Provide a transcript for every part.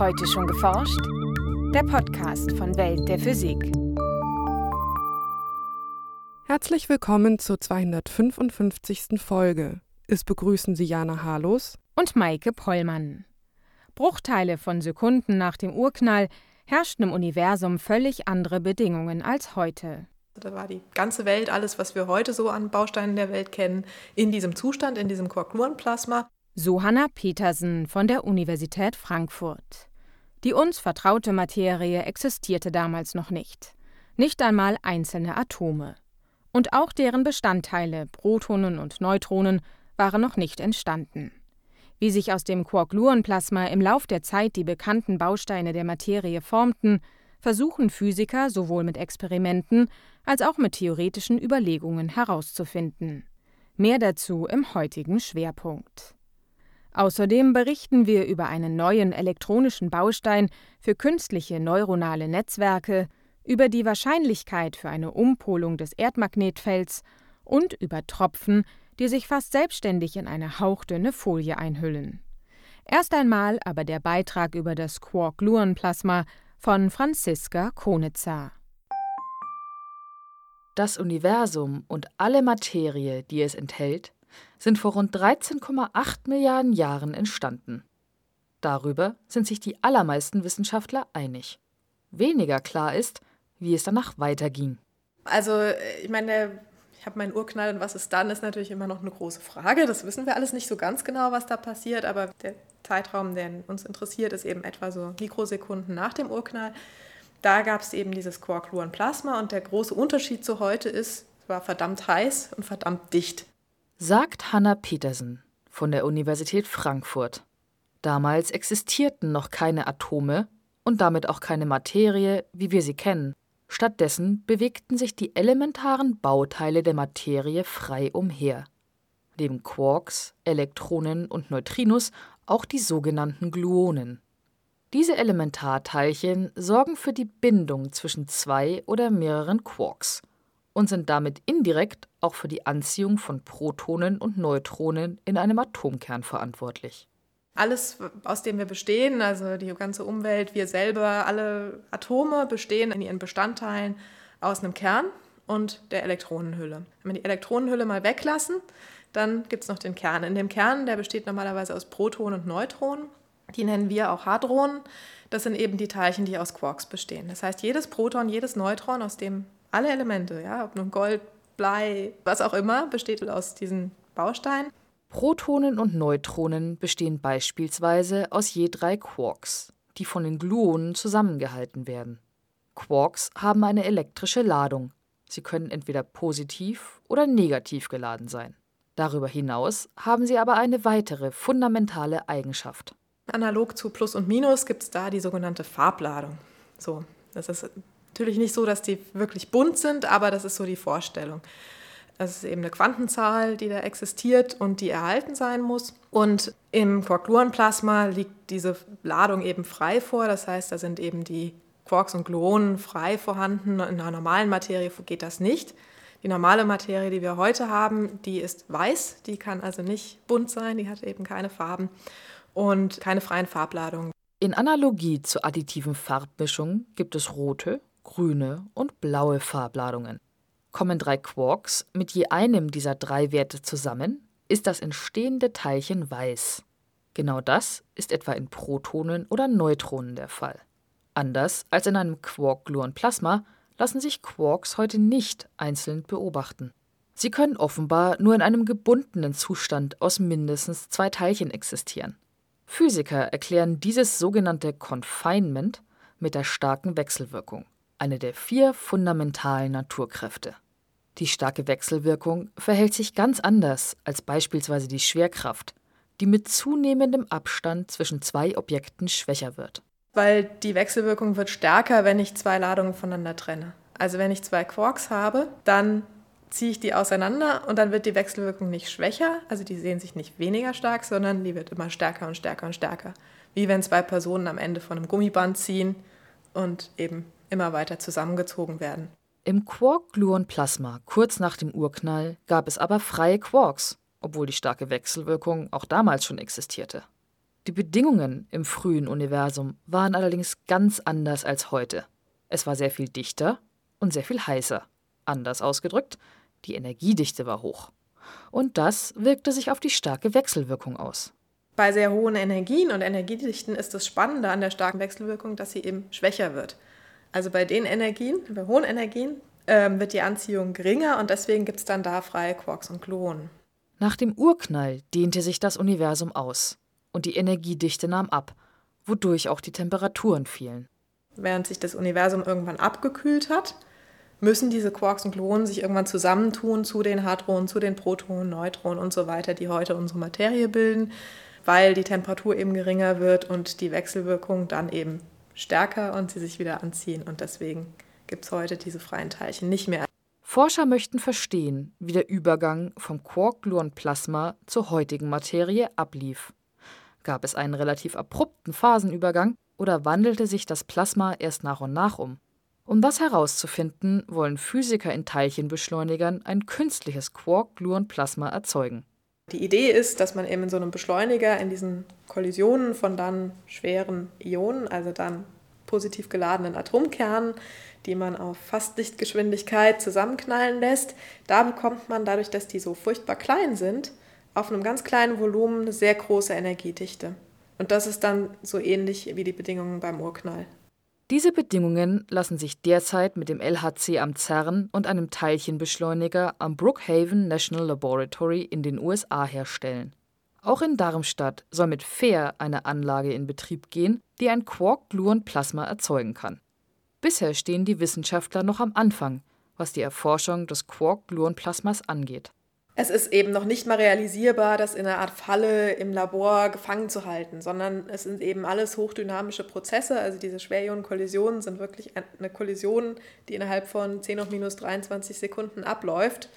Heute schon geforscht? Der Podcast von Welt der Physik. Herzlich willkommen zur 255. Folge. Es begrüßen Sie Jana Harlos und Maike Pollmann. Bruchteile von Sekunden nach dem Urknall herrschten im Universum völlig andere Bedingungen als heute. Da war die ganze Welt, alles, was wir heute so an Bausteinen der Welt kennen, in diesem Zustand, in diesem Quark-Gluon-Plasma. So Hanna Petersen von der Universität Frankfurt. Die uns vertraute Materie existierte damals noch nicht. Nicht einmal einzelne Atome. Und auch deren Bestandteile, Protonen und Neutronen, waren noch nicht entstanden. Wie sich aus dem Quark-Gluon-Plasma im Lauf der Zeit die bekannten Bausteine der Materie formten, versuchen Physiker sowohl mit Experimenten als auch mit theoretischen Überlegungen herauszufinden. Mehr dazu im heutigen Schwerpunkt. Außerdem berichten wir über einen neuen elektronischen Baustein für künstliche neuronale Netzwerke, über die Wahrscheinlichkeit für eine Umpolung des Erdmagnetfelds und über Tropfen, die sich fast selbstständig in eine hauchdünne Folie einhüllen. Erst einmal aber der Beitrag über das Quark-Gluon-Plasma von Franziska Konitzer. Das Universum und alle Materie, die es enthält, sind vor rund 13,8 Milliarden Jahren entstanden. Darüber sind sich die allermeisten Wissenschaftler einig. Weniger klar ist, wie es danach weiterging. Also, ich meine, ich habe meinen Urknall und was ist dann, ist natürlich immer noch eine große Frage. Das wissen wir alles nicht so ganz genau, was da passiert, aber der Zeitraum, der uns interessiert, ist eben etwa so Mikrosekunden nach dem Urknall. Da gab es eben dieses Quark-Gluon-Plasma und der große Unterschied zu heute ist, es war verdammt heiß und verdammt dicht. Sagt Hanna Petersen von der Universität Frankfurt. Damals existierten noch keine Atome und damit auch keine Materie, wie wir sie kennen. Stattdessen bewegten sich die elementaren Bauteile der Materie frei umher. Neben Quarks, Elektronen und Neutrinos auch die sogenannten Gluonen. Diese Elementarteilchen sorgen für die Bindung zwischen zwei oder mehreren Quarks und sind damit indirekt auch für die Anziehung von Protonen und Neutronen in einem Atomkern verantwortlich. Alles, aus dem wir bestehen, also die ganze Umwelt, wir selber, alle Atome bestehen in ihren Bestandteilen aus einem Kern und der Elektronenhülle. Wenn wir die Elektronenhülle mal weglassen, dann gibt es noch den Kern. In dem Kern, der besteht normalerweise aus Protonen und Neutronen. Die nennen wir auch Hadronen. Das sind eben die Teilchen, die aus Quarks bestehen. Das heißt, jedes Proton, jedes Neutron, aus dem alle Elemente, ja, ob nun Gold, Blei, was auch immer, besteht aus diesen Bausteinen. Protonen und Neutronen bestehen beispielsweise aus je drei Quarks, die von den Gluonen zusammengehalten werden. Quarks haben eine elektrische Ladung. Sie können entweder positiv oder negativ geladen sein. Darüber hinaus haben sie aber eine weitere fundamentale Eigenschaft. Analog zu Plus und Minus gibt es da die sogenannte Farbladung. So, das ist natürlich nicht so, dass die wirklich bunt sind, aber das ist so die Vorstellung. Das ist eben eine Quantenzahl, die da existiert und die erhalten sein muss. Und im Quark-Gluon-Plasma liegt diese Ladung eben frei vor. Das heißt, da sind eben die Quarks und Gluonen frei vorhanden. In einer normalen Materie geht das nicht. Die normale Materie, die wir heute haben, die ist weiß, die kann also nicht bunt sein, die hat eben keine Farben und keine freien Farbladungen. In Analogie zur additiven Farbmischung gibt es rote, grüne und blaue Farbladungen. Kommen drei Quarks mit je einem dieser drei Werte zusammen, ist das entstehende Teilchen weiß. Genau das ist etwa in Protonen oder Neutronen der Fall. Anders als in einem Quark-Gluon-Plasma lassen sich Quarks heute nicht einzeln beobachten. Sie können offenbar nur in einem gebundenen Zustand aus mindestens zwei Teilchen existieren. Physiker erklären dieses sogenannte Confinement mit der starken Wechselwirkung, eine der vier fundamentalen Naturkräfte. Die starke Wechselwirkung verhält sich ganz anders als beispielsweise die Schwerkraft, die mit zunehmendem Abstand zwischen zwei Objekten schwächer wird weil die Wechselwirkung wird stärker, wenn ich zwei Ladungen voneinander trenne. Also wenn ich zwei Quarks habe, dann ziehe ich die auseinander und dann wird die Wechselwirkung nicht schwächer, also die sehen sich nicht weniger stark, sondern die wird immer stärker und stärker und stärker. Wie wenn zwei Personen am Ende von einem Gummiband ziehen und eben immer weiter zusammengezogen werden. Im Quark-Gluon-Plasma kurz nach dem Urknall gab es aber freie Quarks, obwohl die starke Wechselwirkung auch damals schon existierte. Die Bedingungen im frühen Universum waren allerdings ganz anders als heute. Es war sehr viel dichter und sehr viel heißer. Anders ausgedrückt, die Energiedichte war hoch. Und das wirkte sich auf die starke Wechselwirkung aus. Bei sehr hohen Energien und Energiedichten ist das Spannende an der starken Wechselwirkung, dass sie eben schwächer wird. Also bei den Energien, bei hohen Energien, ähm, wird die Anziehung geringer und deswegen gibt es dann da freie Quarks und Gluonen. Nach dem Urknall dehnte sich das Universum aus und die Energiedichte nahm ab, wodurch auch die Temperaturen fielen. Während sich das Universum irgendwann abgekühlt hat, müssen diese Quarks und Gluonen sich irgendwann zusammentun zu den Hadronen, zu den Protonen, Neutronen und so weiter, die heute unsere Materie bilden, weil die Temperatur eben geringer wird und die Wechselwirkung dann eben stärker und sie sich wieder anziehen. Und deswegen gibt es heute diese freien Teilchen nicht mehr. Forscher möchten verstehen, wie der Übergang vom Quark-Gluon-Plasma zur heutigen Materie ablief. Gab es einen relativ abrupten Phasenübergang oder wandelte sich das Plasma erst nach und nach um? Um das herauszufinden, wollen Physiker in Teilchenbeschleunigern ein künstliches Quark-Gluon-Plasma erzeugen. Die Idee ist, dass man eben in so einem Beschleuniger in diesen Kollisionen von dann schweren Ionen, also dann positiv geladenen Atomkernen, die man auf fast Lichtgeschwindigkeit zusammenknallen lässt, da bekommt man dadurch, dass die so furchtbar klein sind, auf einem ganz kleinen Volumen eine sehr große Energiedichte. Und das ist dann so ähnlich wie die Bedingungen beim Urknall. Diese Bedingungen lassen sich derzeit mit dem LHC am CERN und einem Teilchenbeschleuniger am Brookhaven National Laboratory in den USA herstellen. Auch in Darmstadt soll mit FAIR eine Anlage in Betrieb gehen, die ein Quark-Gluon-Plasma erzeugen kann. Bisher stehen die Wissenschaftler noch am Anfang, was die Erforschung des Quark-Gluon-Plasmas angeht. Es ist eben noch nicht mal realisierbar, das in einer Art Falle im Labor gefangen zu halten, sondern es sind eben alles hochdynamische Prozesse. Also diese Schwerionenkollisionen sind wirklich eine Kollision, die innerhalb von 10 hoch minus 23 Sekunden abläuft.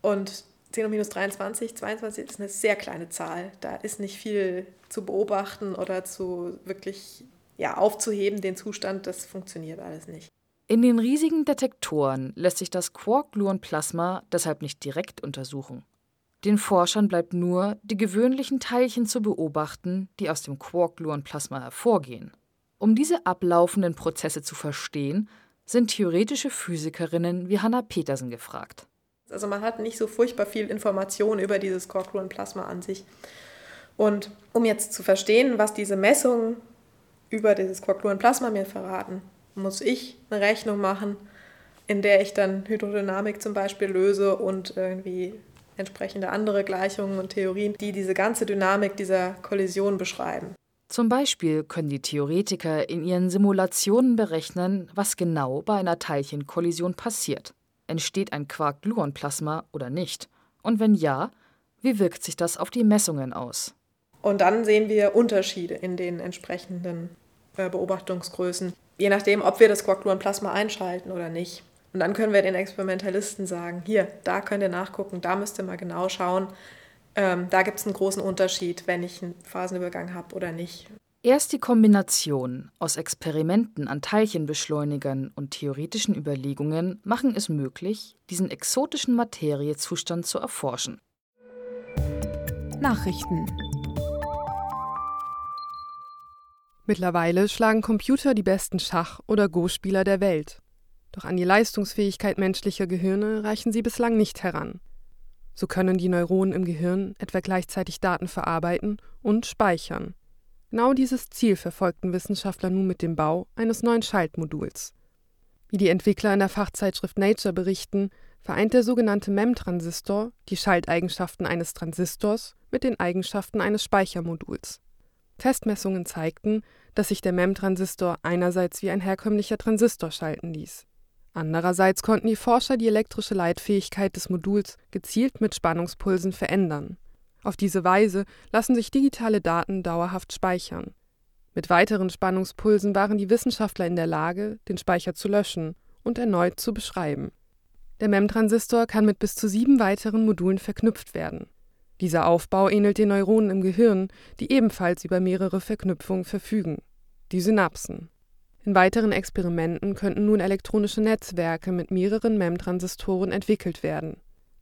Und 10 hoch minus 23, 22 ist eine sehr kleine Zahl. Da ist nicht viel zu beobachten oder zu wirklich ja, aufzuheben, den Zustand. Das funktioniert alles nicht. In den riesigen Detektoren lässt sich das Quark-Gluon-Plasma deshalb nicht direkt untersuchen. Den Forschern bleibt nur, die gewöhnlichen Teilchen zu beobachten, die aus dem Quark-Gluon-Plasma hervorgehen. Um diese ablaufenden Prozesse zu verstehen, sind theoretische Physikerinnen wie Hanna Petersen gefragt. Also man hat nicht so furchtbar viel Information über dieses Quark-Gluon-Plasma an sich. Und um jetzt zu verstehen, was diese Messungen über dieses Quark-Gluon-Plasma mir verraten, muss ich eine Rechnung machen, in der ich dann Hydrodynamik zum Beispiel löse und irgendwie entsprechende andere Gleichungen und Theorien, die diese ganze Dynamik dieser Kollision beschreiben. Zum Beispiel können die Theoretiker in ihren Simulationen berechnen, was genau bei einer Teilchenkollision passiert. Entsteht ein Quark-Gluon-Plasma oder nicht? Und wenn ja, wie wirkt sich das auf die Messungen aus? Und dann sehen wir Unterschiede in den entsprechenden äh, Beobachtungsgrößen je nachdem, ob wir das Quark-Gluon-Plasma einschalten oder nicht. Und dann können wir den Experimentalisten sagen, hier, da könnt ihr nachgucken, da müsst ihr mal genau schauen. Ähm, da gibt es einen großen Unterschied, wenn ich einen Phasenübergang habe oder nicht. Erst die Kombination aus Experimenten an Teilchenbeschleunigern und theoretischen Überlegungen machen es möglich, diesen exotischen Materiezustand zu erforschen. Nachrichten Mittlerweile schlagen Computer die besten Schach- oder Go-Spieler der Welt. Doch an die Leistungsfähigkeit menschlicher Gehirne reichen sie bislang nicht heran. So können die Neuronen im Gehirn etwa gleichzeitig Daten verarbeiten und speichern. Genau dieses Ziel verfolgten Wissenschaftler nun mit dem Bau eines neuen Schaltmoduls. Wie die Entwickler in der Fachzeitschrift Nature berichten, vereint der sogenannte MEM-Transistor die Schalteigenschaften eines Transistors mit den Eigenschaften eines Speichermoduls. Testmessungen zeigten, dass sich der MEM-Transistor einerseits wie ein herkömmlicher Transistor schalten ließ. Andererseits konnten die Forscher die elektrische Leitfähigkeit des Moduls gezielt mit Spannungspulsen verändern. Auf diese Weise lassen sich digitale Daten dauerhaft speichern. Mit weiteren Spannungspulsen waren die Wissenschaftler in der Lage, den Speicher zu löschen und erneut zu beschreiben. Der MEM-Transistor kann mit bis zu sieben weiteren Modulen verknüpft werden dieser Aufbau ähnelt den Neuronen im Gehirn, die ebenfalls über mehrere Verknüpfungen verfügen, die Synapsen. In weiteren Experimenten könnten nun elektronische Netzwerke mit mehreren MEM-Transistoren entwickelt werden.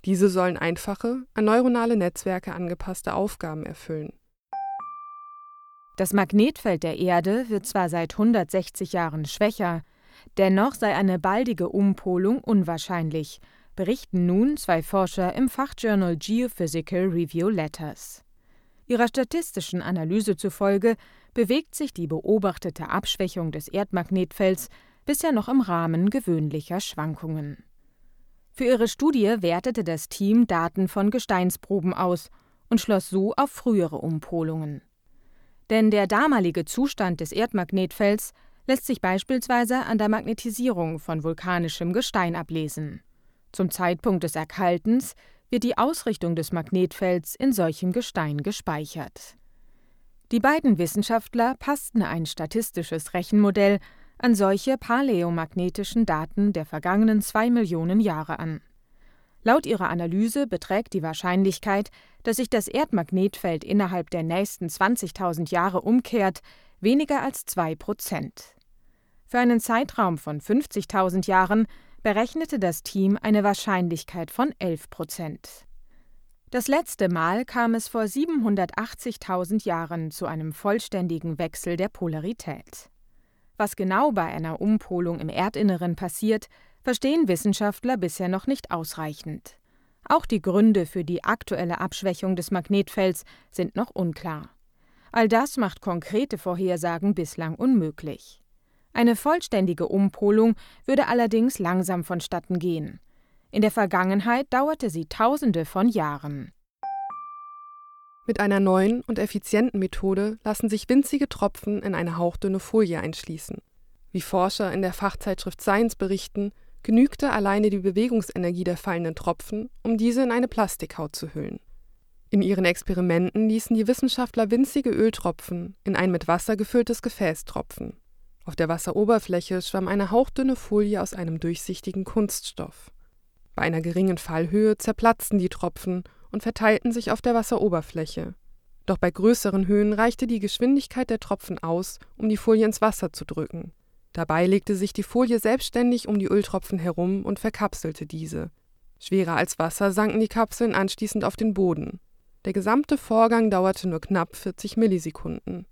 Diese sollen einfache, an neuronale Netzwerke angepasste Aufgaben erfüllen. Das Magnetfeld der Erde wird zwar seit 160 Jahren schwächer, dennoch sei eine baldige Umpolung unwahrscheinlich, berichten nun zwei Forscher im Fachjournal Geophysical Review Letters. Ihrer statistischen Analyse zufolge bewegt sich die beobachtete Abschwächung des Erdmagnetfelds bisher noch im Rahmen gewöhnlicher Schwankungen. Für ihre Studie wertete das Team Daten von Gesteinsproben aus und schloss so auf frühere Umpolungen. Denn der damalige Zustand des Erdmagnetfelds lässt sich beispielsweise an der Magnetisierung von vulkanischem Gestein ablesen. Zum Zeitpunkt des Erkaltens wird die Ausrichtung des Magnetfelds in solchem Gestein gespeichert. Die beiden Wissenschaftler passten ein statistisches Rechenmodell an solche paläomagnetischen Daten der vergangenen zwei Millionen Jahre an. Laut ihrer Analyse beträgt die Wahrscheinlichkeit, dass sich das Erdmagnetfeld innerhalb der nächsten 20.000 Jahre umkehrt, weniger als 2 Prozent. Für einen Zeitraum von 50.000 Jahren berechnete das Team eine Wahrscheinlichkeit von 11 Prozent. Das letzte Mal kam es vor 780.000 Jahren zu einem vollständigen Wechsel der Polarität. Was genau bei einer Umpolung im Erdinneren passiert, verstehen Wissenschaftler bisher noch nicht ausreichend. Auch die Gründe für die aktuelle Abschwächung des Magnetfelds sind noch unklar. All das macht konkrete Vorhersagen bislang unmöglich. Eine vollständige Umpolung würde allerdings langsam vonstatten gehen. In der Vergangenheit dauerte sie Tausende von Jahren. Mit einer neuen und effizienten Methode lassen sich winzige Tropfen in eine hauchdünne Folie einschließen. Wie Forscher in der Fachzeitschrift Science berichten, genügte alleine die Bewegungsenergie der fallenden Tropfen, um diese in eine Plastikhaut zu hüllen. In ihren Experimenten ließen die Wissenschaftler winzige Öltropfen in ein mit Wasser gefülltes Gefäß tropfen. Auf der Wasseroberfläche schwamm eine hauchdünne Folie aus einem durchsichtigen Kunststoff. Bei einer geringen Fallhöhe zerplatzten die Tropfen und verteilten sich auf der Wasseroberfläche. Doch bei größeren Höhen reichte die Geschwindigkeit der Tropfen aus, um die Folie ins Wasser zu drücken. Dabei legte sich die Folie selbstständig um die Öltropfen herum und verkapselte diese. Schwerer als Wasser sanken die Kapseln anschließend auf den Boden. Der gesamte Vorgang dauerte nur knapp 40 Millisekunden.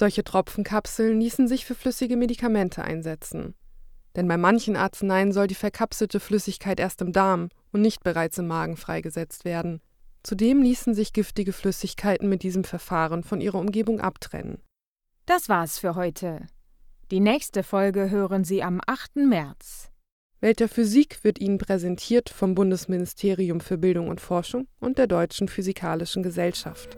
Solche Tropfenkapseln ließen sich für flüssige Medikamente einsetzen. Denn bei manchen Arzneien soll die verkapselte Flüssigkeit erst im Darm und nicht bereits im Magen freigesetzt werden. Zudem ließen sich giftige Flüssigkeiten mit diesem Verfahren von ihrer Umgebung abtrennen. Das war's für heute. Die nächste Folge hören Sie am 8. März. Welt der Physik wird Ihnen präsentiert vom Bundesministerium für Bildung und Forschung und der Deutschen Physikalischen Gesellschaft.